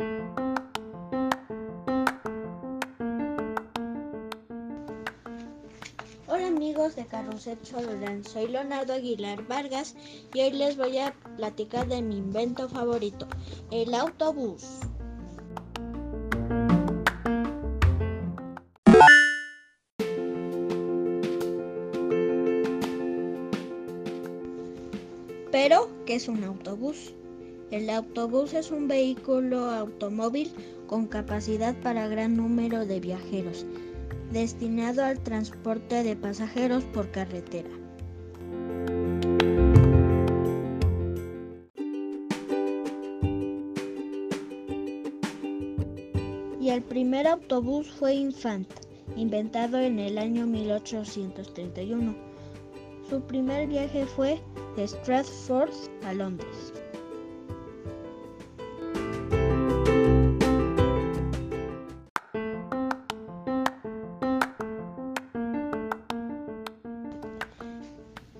Hola amigos de Carrusel Chololán, soy Leonardo Aguilar Vargas y hoy les voy a platicar de mi invento favorito, el autobús. Pero, ¿qué es un autobús? El autobús es un vehículo automóvil con capacidad para gran número de viajeros, destinado al transporte de pasajeros por carretera. Y el primer autobús fue Infant, inventado en el año 1831. Su primer viaje fue de Stratford a Londres.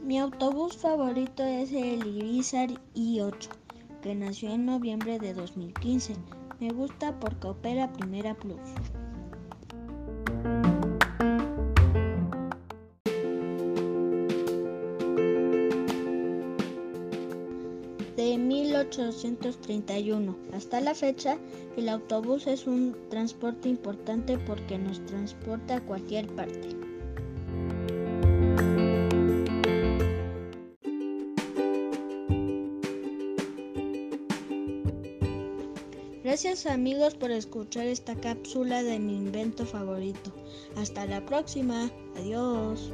Mi autobús favorito es el Irizar i8, que nació en noviembre de 2015. Me gusta porque opera Primera Plus. De 1831 hasta la fecha, el autobús es un transporte importante porque nos transporta a cualquier parte. Gracias amigos por escuchar esta cápsula de mi invento favorito. Hasta la próxima. Adiós.